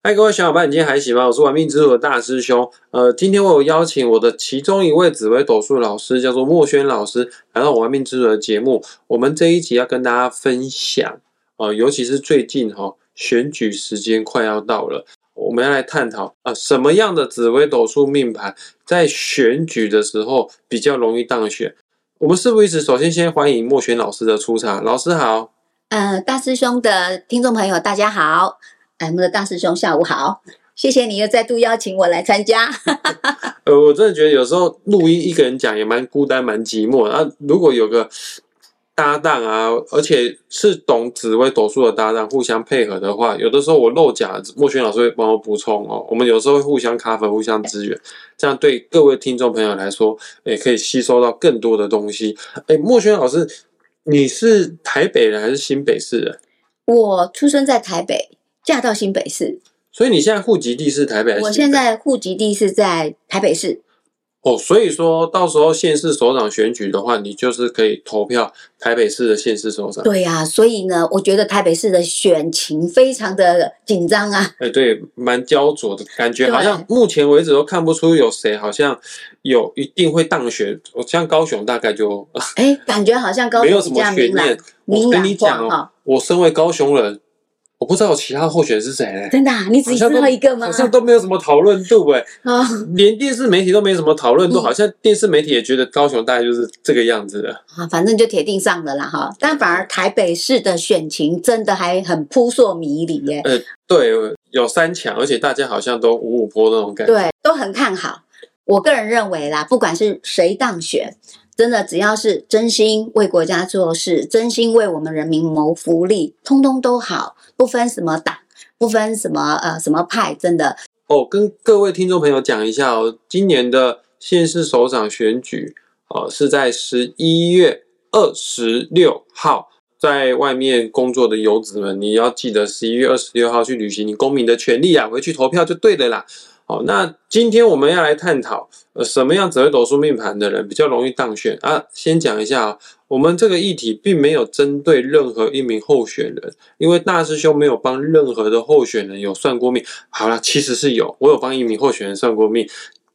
嗨，各位小伙伴，你今天还行吗？我是玩命之主的大师兄。呃，今天我有邀请我的其中一位紫微斗数老师，叫做墨轩老师，来到我玩命之主的节目。我们这一集要跟大家分享，呃，尤其是最近哈、选举时间快要到了，我们要来探讨啊、什么样的紫微斗数命盘在选举的时候比较容易当选？我们事不宜迟，首先先欢迎墨轩老师的出场。老师好。呃，大师兄的听众朋友，大家好。哎，我们的大师兄下午好，谢谢你又再度邀请我来参加。呃，我真的觉得有时候录音一个人讲也蛮孤单、蛮寂寞的。啊，如果有个搭档啊，而且是懂紫微斗数的搭档，互相配合的话，有的时候我漏讲，莫轩老师会帮我补充哦。我们有时候会互相 cover、互相支援，这样对各位听众朋友来说，也可以吸收到更多的东西。哎，莫轩老师，你是台北人还是新北市人？我出生在台北。嫁到新北市，所以你现在户籍地是台北？我现在户籍地是在台北市。哦，所以说到时候县市首长选举的话，你就是可以投票台北市的县市首长。对呀、啊，所以呢，我觉得台北市的选情非常的紧张啊。哎，对，蛮焦灼的感觉，好像目前为止都看不出有谁好像有一定会当选。我像高雄大概就，哎，感觉好像高雄 没有什么悬念。我跟你讲哦，我身为高雄人。我不知道有其他候选人是谁嘞？真的、啊，你只知道一个吗？好像都没有什么讨论度哎，啊，连电视媒体都没什么讨论度，嗯、好像电视媒体也觉得高雄大概就是这个样子的啊，反正就铁定上了啦哈。但反而台北市的选情真的还很扑朔迷离耶。呃，对，有三强，而且大家好像都五五坡那种感觉，对，都很看好。我个人认为啦，不管是谁当选。真的，只要是真心为国家做事，真心为我们人民谋福利，通通都好，不分什么党，不分什么呃什么派，真的。哦，跟各位听众朋友讲一下哦，今年的县市首长选举，呃，是在十一月二十六号，在外面工作的游子们，你要记得十一月二十六号去履行你公民的权利啊，回去投票就对了啦。好，那今天我们要来探讨，呃，什么样紫微斗数命盘的人比较容易当选啊？先讲一下啊，我们这个议题并没有针对任何一名候选人，因为大师兄没有帮任何的候选人有算过命。好了，其实是有，我有帮一名候选人算过命，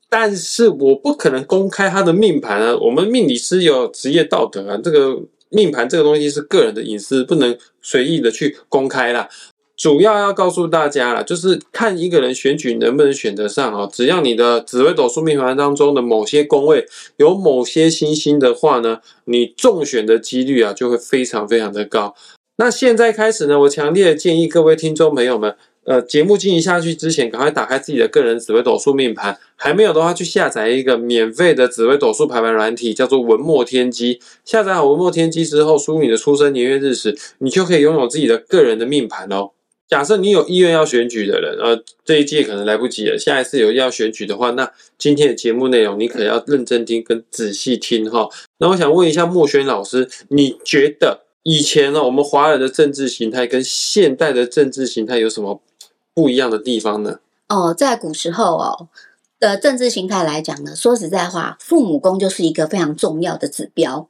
但是我不可能公开他的命盘啊。我们命理师有职业道德啊，这个命盘这个东西是个人的隐私，不能随意的去公开啦。主要要告诉大家了，就是看一个人选举能不能选得上哦。只要你的紫微斗数命盘当中的某些宫位有某些星星的话呢，你中选的几率啊就会非常非常的高。那现在开始呢，我强烈的建议各位听众朋友们，呃，节目进行下去之前，赶快打开自己的个人紫微斗数命盘。还没有的话，去下载一个免费的紫微斗数排盘软体，叫做文墨天机。下载好文墨天机之后，输入你的出生年月日时，你就可以拥有自己的个人的命盘哦。假设你有意愿要选举的人，呃，这一届可能来不及了。下一次有要选举的话，那今天的节目内容你可要认真听跟仔细听哈。那我想问一下莫轩老师，你觉得以前呢，我们华人的政治形态跟现代的政治形态有什么不一样的地方呢？哦，在古时候哦的政治形态来讲呢，说实在话，父母宫就是一个非常重要的指标。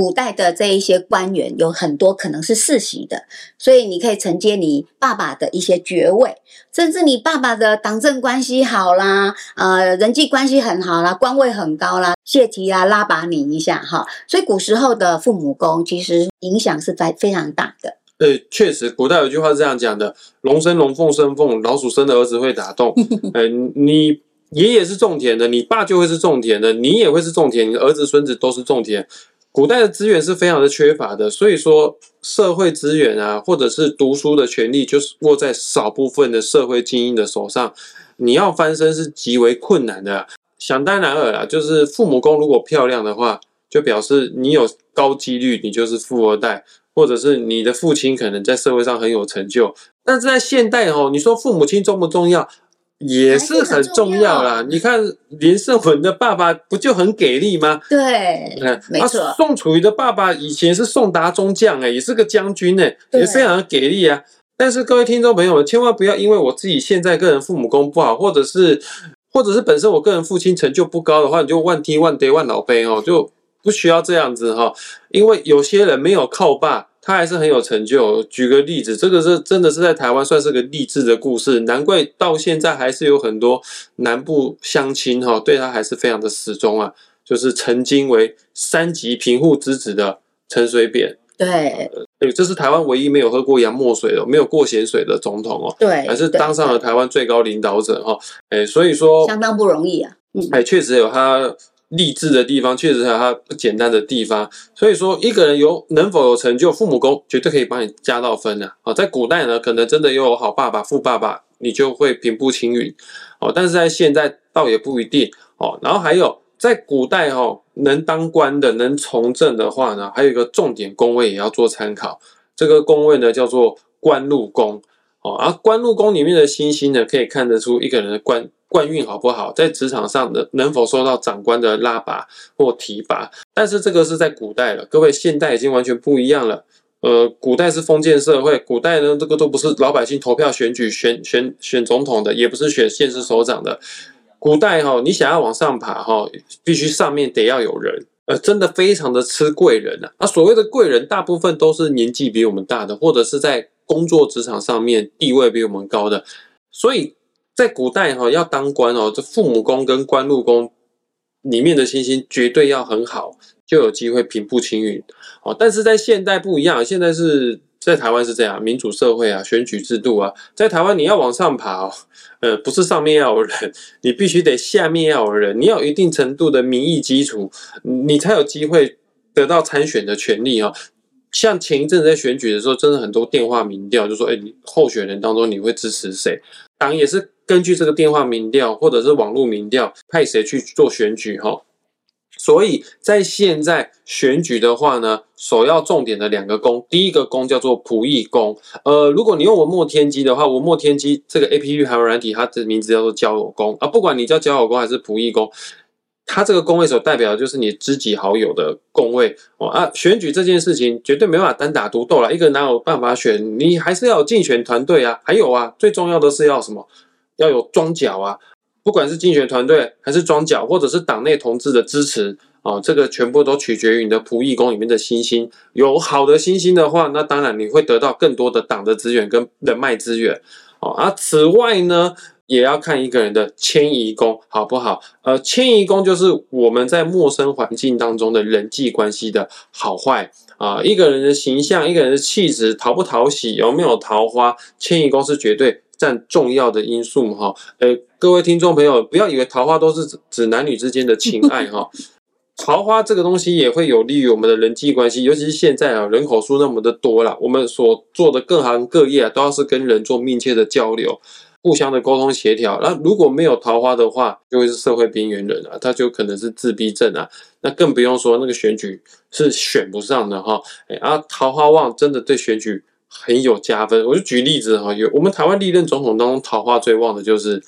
古代的这一些官员有很多可能是世袭的，所以你可以承接你爸爸的一些爵位，甚至你爸爸的党政关系好啦，呃，人际关系很好啦，官位很高啦，谢题啊，拉拔你一下哈。所以古时候的父母宫其实影响是非非常大的。呃，确实，古代有句话是这样讲的：龙生龙，凤生凤，老鼠生的儿子会打洞。呃，你爷爷是种田的，你爸就会是种田的，你也会是种田，你的儿子孙子都是种田。古代的资源是非常的缺乏的，所以说社会资源啊，或者是读书的权利，就是握在少部分的社会精英的手上。你要翻身是极为困难的。想当然尔啊，就是父母宫如果漂亮的话，就表示你有高几率你就是富二代，或者是你的父亲可能在社会上很有成就。但是在现代哦，你说父母亲重不重要？也是很重要啦。你看林胜文的爸爸不就很给力吗？对，你看，没错啊宋楚瑜的爸爸以前是宋达中将，哎，也是个将军，哎，对也非常的给力啊。但是各位听众朋友们，千万不要因为我自己现在个人父母功不好，或者是或者是本身我个人父亲成就不高的话，你就万踢万跌万老杯哦，就不需要这样子哈、因为有些人没有靠爸，他他还是很有成就。举个例子，这个是真的是在台湾算是个励志的故事，难怪到现在还是有很多南部乡亲哈对他还是非常的始终啊。就是曾经为三级贫户之子的陈水扁，对，这是台湾唯一没有喝过洋墨水的、没有过咸水的总统哦，对，还是当上了台湾最高领导者哈。哎，所以说相当不容易啊。哎，确实有他励志的地方，确实还有它不简单的地方。所以说，一个人有能否有成就，父母宫绝对可以帮你加到分的啊。在古代呢，可能真的有好爸爸、富爸爸，你就会平步青云哦。但是在现在倒也不一定哦。然后还有。在古代哈，能当官的、能从政的话呢，还有一个重点宫位也要做参考。这个宫位呢叫做官禄宫哦，而官禄宫里面的星星呢，可以看得出一个人的官官运好不好，在职场上的能否受到长官的拉拔或提拔。但是这个是在古代了，各位现代已经完全不一样了。呃，古代是封建社会，古代呢这个都不是老百姓投票选举选选选总统的，也不是选县市首长的。古代哈，你想要往上爬哈，必须上面得要有人，呃，真的非常的吃贵人啊。那所谓的贵人，大部分都是年纪比我们大的，或者是在工作职场上面地位比我们高的。所以在古代哈，要当官哦，这父母宫跟官禄宫里面的星星绝对要很好，就有机会平步青云哦。但是在现代不一样，现在是。在台湾是这样，民主社会啊，选举制度啊，在台湾你要往上爬，呃，不是上面要有人，你必须得下面要有人，你要一定程度的民意基础，你才有机会得到参选的权利啊。像前一阵子在选举的时候，真的很多电话民调就说，哎，候选人当中你会支持谁？党也是根据这个电话民调或者是网络民调派谁去做选举哈。所以在现在选举的话呢，首要重点的两个宫，第一个宫叫做仆役宫。呃，如果你用文墨天机的话，文墨天机这个 A P P 还有软体，它的名字叫做交友宫啊。不管你叫交友宫还是仆役宫，它这个宫位所代表的就是你知己好友的宫位哦啊。选举这件事情绝对没办法单打独斗了，一个人哪有办法选？你还是要有竞选团队啊。还有啊，最重要的是要什么？要有庄脚啊。不管是竞选团队，还是庄脚，或者是党内同志的支持啊，这个全部都取决于你的仆役宫里面的星星。有好的星星的话，那当然你会得到更多的党的资源跟人脉资源哦啊。此外呢，也要看一个人的迁移宫好不好？呃，迁移宫就是我们在陌生环境当中的人际关系的好坏啊。一个人的形象，一个人的气质讨不讨喜，有没有桃花，迁移宫是绝对。占重要的因素哈，呃，各位听众朋友，不要以为桃花都是指指男女之间的情爱哈，桃花这个东西也会有利于我们的人际关系，尤其是现在啊，人口数那么的多了，我们所做的各行各业啊，都要是跟人做密切的交流，互相的沟通协调。那如果没有桃花的话，就会是社会边缘人啊，他就可能是自闭症啊，那更不用说那个选举是选不上的哈，哎啊，桃花旺真的对选举。很有加分，我就举例子哈，有我们台湾历任总统当中桃花最旺的就是，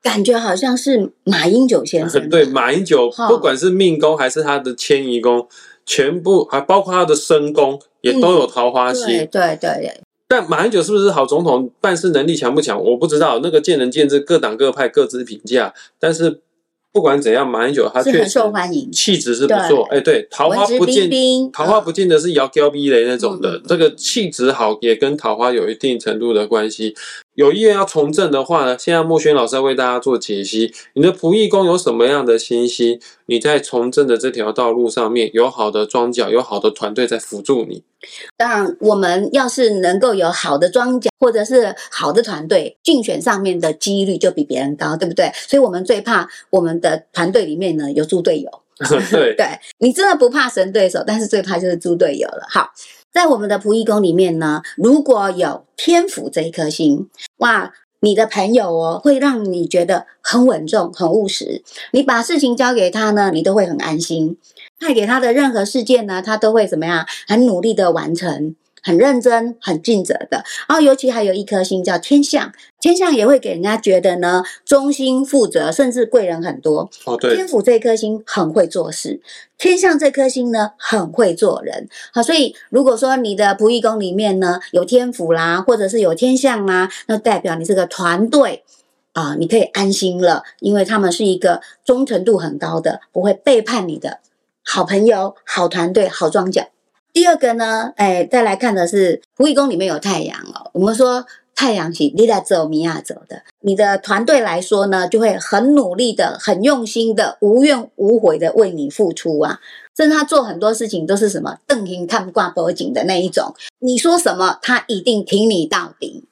感觉好像是马英九先生。对，马英九不管是命宫还是他的迁移宫，全部还包括他的身宫，也都有桃花星。对对对。但马英九是不是好总统，办事能力强不强，我不知道，那个见仁见智，各党各派各自评价。但是。不管怎样，马英九他确实气质是不错。哎，对，桃花不见桃花不见得是摇娇逼雷那种的，这个气质好也跟桃花有一定程度的关系。有意愿要从政的话呢，现在莫轩老师要为大家做解析。你的仆役宫有什么样的信息？你在从政的这条道路上面有好的庄脚，有好的团队在辅助你。当然，我们要是能够有好的庄脚，或者是好的团队，竞选上面的几率就比别人高，对不对？所以我们最怕我们的团队里面呢有猪队友。对，对你真的不怕神对手，但是最怕就是猪队友了。好。在我们的仆役宫里面呢，如果有天府这一颗星，哇，你的朋友哦，会让你觉得很稳重、很务实。你把事情交给他呢，你都会很安心。派给他的任何事件呢，他都会怎么样？很努力的完成。很认真、很尽责的，然后尤其还有一颗星叫天象，天象也会给人家觉得呢忠心、负责，甚至贵人很多。哦，对，天府这颗星很会做事，天象这颗星呢很会做人。好，所以如果说你的仆役宫里面呢有天府啦，或者是有天象啦，那代表你这个团队啊，你可以安心了，因为他们是一个忠诚度很高的，不会背叛你的好朋友、好团队、好庄脚。第二个呢，哎，再来看的是狐狸宫里面有太阳哦。我们说太阳是你来走，米亚走的。你的团队来说呢，就会很努力的、很用心的、无怨无悔的为你付出啊。甚至他做很多事情都是什么瞪眼看不挂脖颈的那一种，你说什么，他一定挺你到底。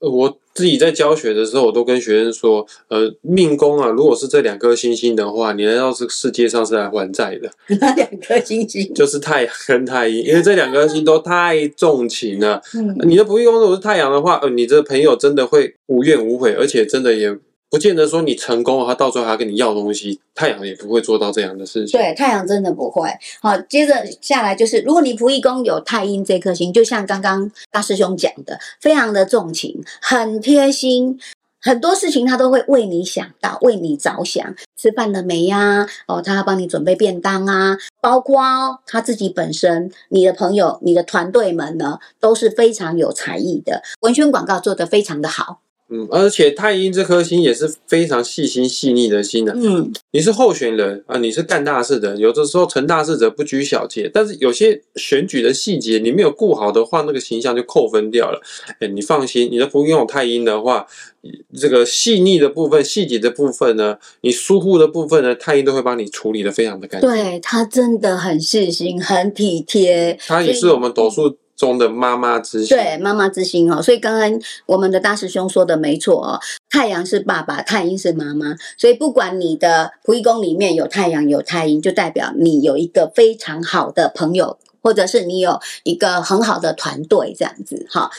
我自己在教学的时候，我都跟学生说，呃，命宫啊，如果是这两颗星星的话，你来到这个世界上是来还债的。那两颗星星 就是太阳跟太阴，因为这两颗星都太重情了。嗯，你的不运宫如果是太阳的话，呃，你这朋友真的会无怨无悔，而且真的也。不见得说你成功，他到最后还要跟你要东西。太阳也不会做到这样的事情。对，太阳真的不会。好，接着下来就是，如果你仆役宫有太阴这颗星，就像刚刚大师兄讲的，非常的重情，很贴心，很多事情他都会为你想到，为你着想。吃饭了没呀？哦，他要帮你准备便当啊。包括他自己本身，你的朋友、你的团队们呢，都是非常有才艺的，文宣广告做得非常的好。嗯，而且太阴这颗星也是非常细心细腻的心的。嗯，你是候选人啊，你是干大事的，有的时候成大事者不拘小节，但是有些选举的细节你没有顾好的话，那个形象就扣分掉了。哎，你放心，你的仆拥有太阴的话，这个细腻的部分、细节的部分呢，你疏忽的部分呢，太阴都会帮你处理的非常的干净。对他真的很细心、很体贴。他也是我们斗数。中的妈妈之心，对妈妈之心哦，所以刚刚我们的大师兄说的没错哦，太阳是爸爸，太阴是妈妈，所以不管你的仆役宫里面有太阳有太阴，就代表你有一个非常好的朋友，或者是你有一个很好的团队这样子哈。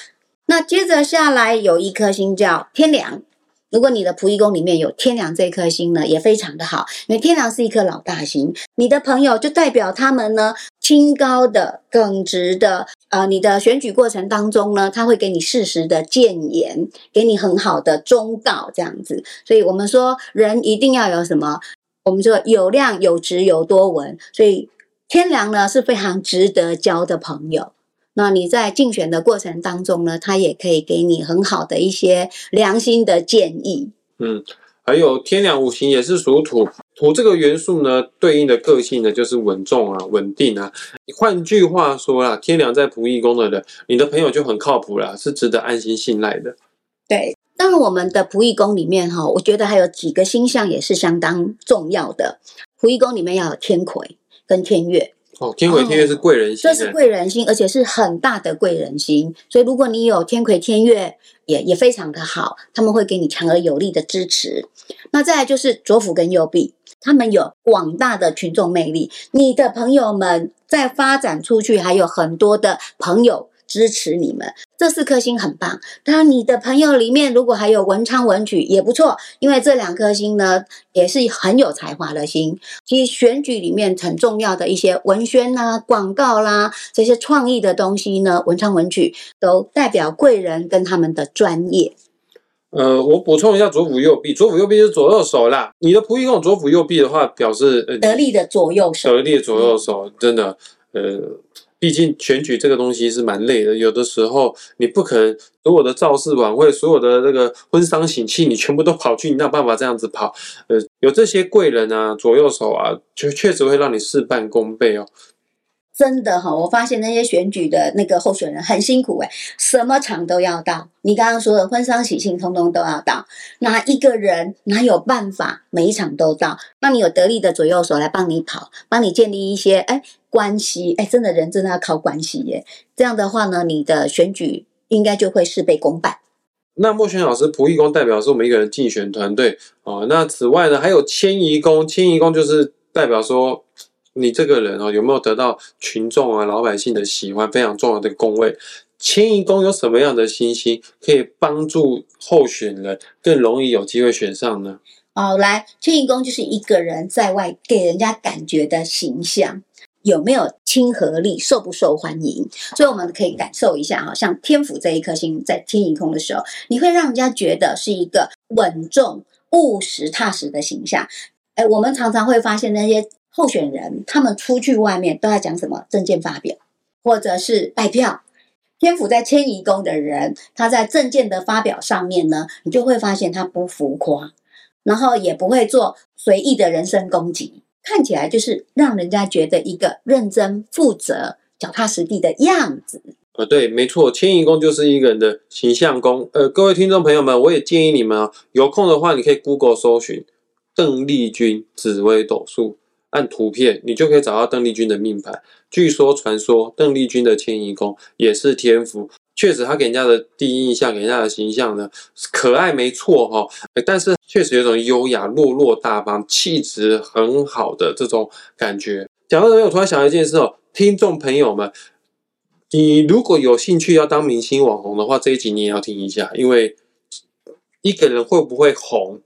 那接着下来有一颗星叫天梁。如果你的仆役宫里面有天梁这颗星呢，也非常的好，因为天梁是一颗老大星，你的朋友就代表他们呢，清高的、耿直的，呃，你的选举过程当中呢，他会给你适时的谏言，给你很好的忠告，这样子。所以我们说，人一定要有什么？我们说有量、有直、有多闻。所以天梁呢是非常值得交的朋友。那你在竞选的过程当中呢，他也可以给你很好的一些良心的建议。嗯，还有天梁五行也是属土，土这个元素呢，对应的个性呢就是稳重啊、稳定啊。换句话说啦，天良在仆役宫的人，你的朋友就很靠谱啦，是值得安心信赖的。对，当然我们的仆役宫里面哈，我觉得还有几个星象也是相当重要的。仆役宫里面要有天魁跟天月。哦，天魁天月是贵人星，这是贵人星，而且是很大的贵人星。所以如果你有天魁天月，也也非常的好，他们会给你强而有力的支持。那再来就是左辅跟右臂，他们有广大的群众魅力，你的朋友们在发展出去，还有很多的朋友。支持你们，这四颗星很棒。当然，你的朋友里面如果还有文昌文曲也不错，因为这两颗星呢也是很有才华的星。其实选举里面很重要的一些文宣啦、广告啦这些创意的东西呢，文昌文曲都代表贵人跟他们的专业。呃，我补充一下，左辅右弼，左辅右弼是左右手啦。你的仆役用左辅右弼的话，表示得力的左右手，得力的左右手，真的，呃。毕竟选举这个东西是蛮累的，有的时候你不可能所有的造势晚会、所有的这个婚丧喜庆，你全部都跑去，你哪有办法这样子跑？呃，有这些贵人啊、左右手啊，就确实会让你事半功倍哦。真的哈，我发现那些选举的那个候选人很辛苦诶，什么场都要到。你刚刚说的婚丧喜庆，通通都要到。哪一个人哪有办法每一场都到？那你有得力的左右手来帮你跑，帮你建立一些哎关系哎，真的人真的要靠关系耶。这样的话呢，你的选举应该就会事倍功半。那莫轩老师仆役宫代表是我们一个人竞选团队哦。那此外呢，还有迁移宫，迁移宫就是代表说。你这个人哦，有没有得到群众啊、老百姓的喜欢？非常重要的宫位，迁移宫有什么样的星星可以帮助候选人更容易有机会选上呢？哦，来，迁移宫就是一个人在外给人家感觉的形象有没有亲和力，受不受欢迎？所以我们可以感受一下哈，像天府这一颗星在迁移宫的时候，你会让人家觉得是一个稳重、务实、踏实的形象。哎，我们常常会发现那些。候选人他们出去外面都要讲什么证件发表，或者是拜票。天府在迁移宫的人，他在证件的发表上面呢，你就会发现他不浮夸，然后也不会做随意的人身攻击，看起来就是让人家觉得一个认真负责、脚踏实地的样子。呃，对，没错，迁移宫就是一个人的形象宫。呃，各位听众朋友们，我也建议你们啊，有空的话，你可以 Google 搜寻邓丽君紫微斗数，按图片，你就可以找到邓丽君的命盘。据说传说，邓丽君的迁移宫也是天府，确实她给人家的第一印象，给人家的形象呢，可爱没错哈、但是确实有种优雅、落落大方、气质很好的这种感觉。讲到这边，我突然想到一件事哦，听众朋友们。你如果有兴趣要当明星网红的话，这一集你也要听一下，因为一个人会不会红，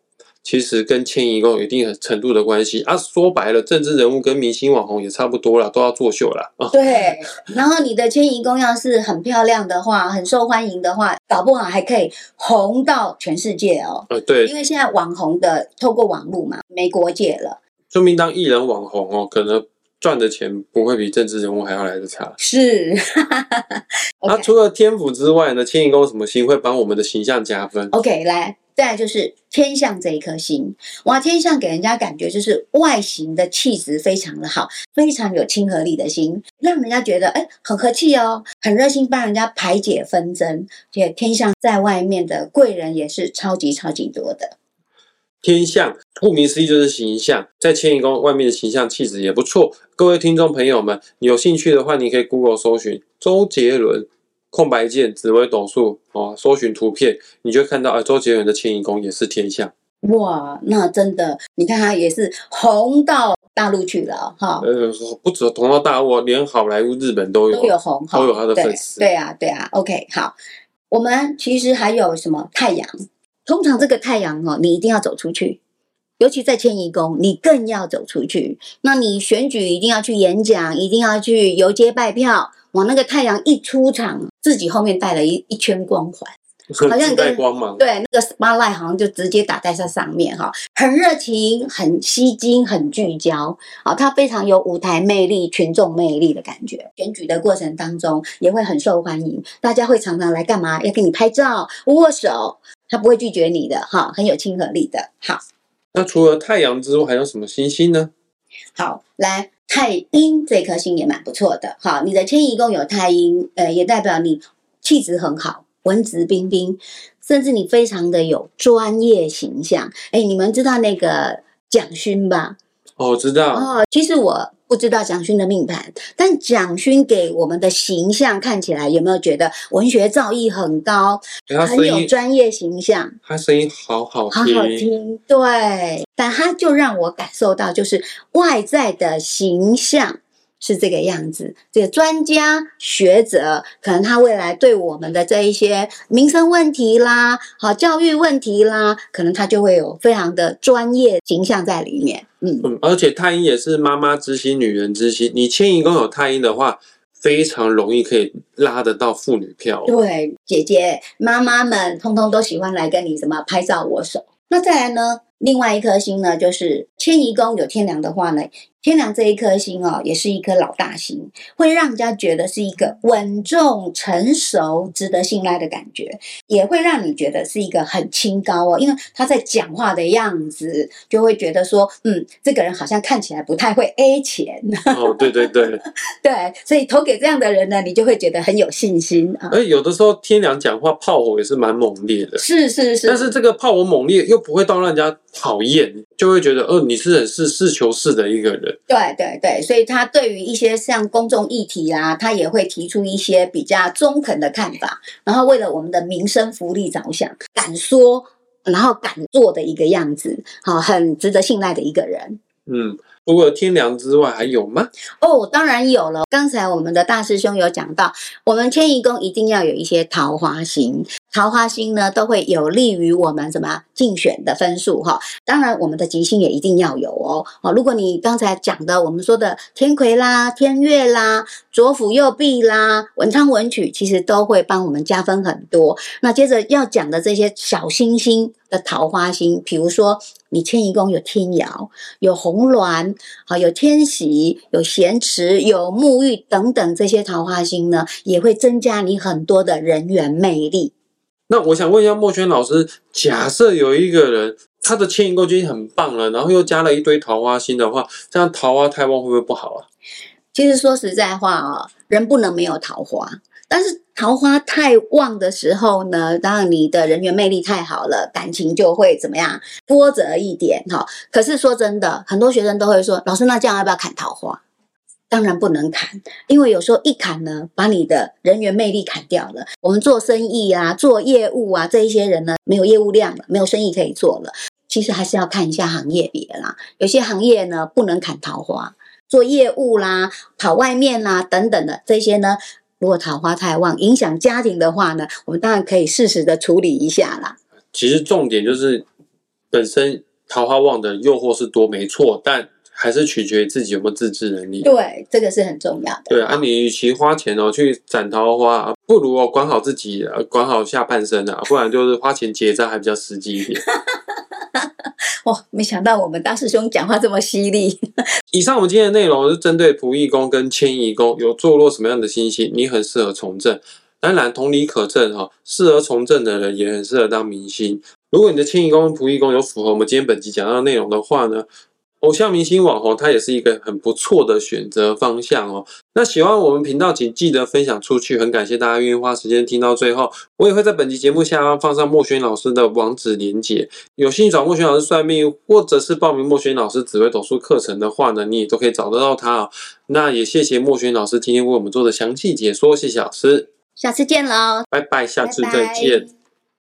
其实跟迁移宫有一定程度的关系啊。说白了，政治人物跟明星网红也差不多了，都要作秀了啊。对，然后你的迁移宫要是很漂亮的话，很受欢迎的话，搞不好还可以红到全世界哦。呃，对因，为现在网红的透过网络嘛，没国界了。说明当艺人网红哦，可能赚的钱不会比政治人物还要来的差。是，那、OK 除了天府之外呢，迁移宫什么星会帮我们的形象加分？OK，来，再就是天象这一颗星，哇，天象给人家感觉就是外形的气质非常的好，非常有亲和力的心，让人家觉得哎很和气哦，很热心帮人家排解纷争，且天象在外面的贵人也是超级超级多的。天象，顾名思义就是形象，在迁移宫外面的形象气质也不错。各位听众朋友们，有兴趣的话，你可以 Google 搜寻周杰伦空白键紫微斗数哦，搜寻图片，你就看到，啊，周杰伦的迁移宫也是天象。哇，那真的，你看他也是红到大陆去了哈，呃，不止红到大陆，连好莱坞、日本都有。都有红，都有他的对粉丝对啊，对啊，OK，好，我们其实还有什么太阳？通常这个太阳哦，你一定要走出去，尤其在迁移宫，你更要走出去。那你选举一定要去演讲，一定要去游街拜票。往，那个太阳一出场，自己后面带了一一圈光环。好像跟光芒。对，那个 spotlight 好像就直接打在这上面哈，很热情，很吸睛，很聚焦啊，它非常有舞台魅力、群众魅力的感觉。选举的过程当中也会很受欢迎，大家会常常来干嘛？要跟你拍照、握手，他不会拒绝你的哈，很有亲和力的。好，那除了太阳之外，还有什么星星呢？好，来太阴这颗星也蛮不错的。好，你的迁移宫有太阴，呃，也代表你气质很好，文质彬彬，甚至你非常的有专业形象。哎，你们知道那个蒋勋吧？哦，我知道，哦，其实我不知道蒋勋的命盘，但蒋勋给我们的形象看起来有没有觉得文学造诣很高，很有专业形象？他声音好好好，好听，对，但他就让我感受到，就是外在的形象是这个样子。这个专家学者，可能他未来对我们的这一些民生问题啦，好教育问题啦，可能他就会有非常的专业形象在里面。嗯，嗯，而且太阴也是妈妈之心、女人之心。你迁移宫有太阴的话，非常容易可以拉得到妇女票哦。对，姐姐、妈妈们通通都喜欢来跟你什么拍照握手。那再来呢，另外一颗星呢，就是迁移宫有天梁的话呢，天梁这一颗星哦，也是一颗老大星，会让人家觉得是一个稳重、成熟、值得信赖的感觉，也会让你觉得是一个很清高哦，因为他在讲话的样子，就会觉得说，嗯，这个人好像看起来不太会 A 钱，哦，对对对，对，所以投给这样的人呢，你就会觉得很有信心啊。而有的时候天良讲话炮火也是蛮猛烈的，是是是，但是这个炮火猛烈又不会到让人家讨厌，就会觉得，哦，你是很是事求是的一个人。对对对，所以他对于一些像公众议题啊，他也会提出一些比较中肯的看法，然后为了我们的民生福利着想，敢说，然后敢做的一个样子，好，很值得信赖的一个人。嗯，除了天良之外，还有吗？哦，当然有了。刚才我们的大师兄有讲到，我们迁移宫一定要有一些桃花星，桃花星呢都会有利于我们什么竞选的分数哈。当然，我们的吉星也一定要有哦。哦，如果你刚才讲的我们说的天魁啦、天月啦、左辅右弼啦、文昌文曲，其实都会帮我们加分很多。那接着要讲的这些小星星的桃花星，比如说你迁移宫有天姚、有红鸾。好，有天喜，有咸池，有沐浴等等这些桃花星呢，也会增加你很多的人缘魅力。那我想问一下墨轩老师，假设有一个人他的迁移宫就已经很棒了，然后又加了一堆桃花星的话，这样桃花太旺会不会不好啊？其实说实在话哦，人不能没有桃花，但是桃花太旺的时候呢，当然你的人缘魅力太好了，感情就会怎么样波折一点哈。可是说真的，很多学生都会说，老师，那这样要不要砍桃花？当然不能砍，因为有时候一砍呢，把你的人员魅力砍掉了。我们做生意啊，做业务啊，这一些人呢，没有业务量了，没有生意可以做了。其实还是要看一下行业别啦，有些行业呢不能砍桃花，做业务啦、跑外面啦等等的这些呢，如果桃花太旺，影响家庭的话呢，我们当然可以适时的处理一下啦。其实重点就是本身桃花旺的诱惑是多，没错，但。还是取决于自己有没有自制能力。对，这个是很重要的。对啊，你与其花钱哦去斩桃花，不如哦管好自己，管好下半身啊，不然就是花钱结账还比较实际一点。哇，没想到我们大师兄讲话这么犀利。以上我们今天的内容是针对仆役宫跟迁移宫有坐落什么样的星星，你很适合从政。当然，同理可证哈，适合从政的人也很适合当明星。如果你的迁移宫、仆役宫有符合我们今天本集讲到的内容的话呢？偶像明星网红，它也是一个很不错的选择方向哦。那喜欢我们频道，请记得分享出去。很感谢大家愿意花时间听到最后。我也会在本集节目下方放上莫轩老师的网址连接。有兴趣找莫轩老师算命，或者是报名莫轩老师紫微斗数课程的话呢，你也都可以找得到他哦。那也谢谢莫轩老师今天为我们做的详细解说，谢谢老师。下次见喽，拜拜，下次再见。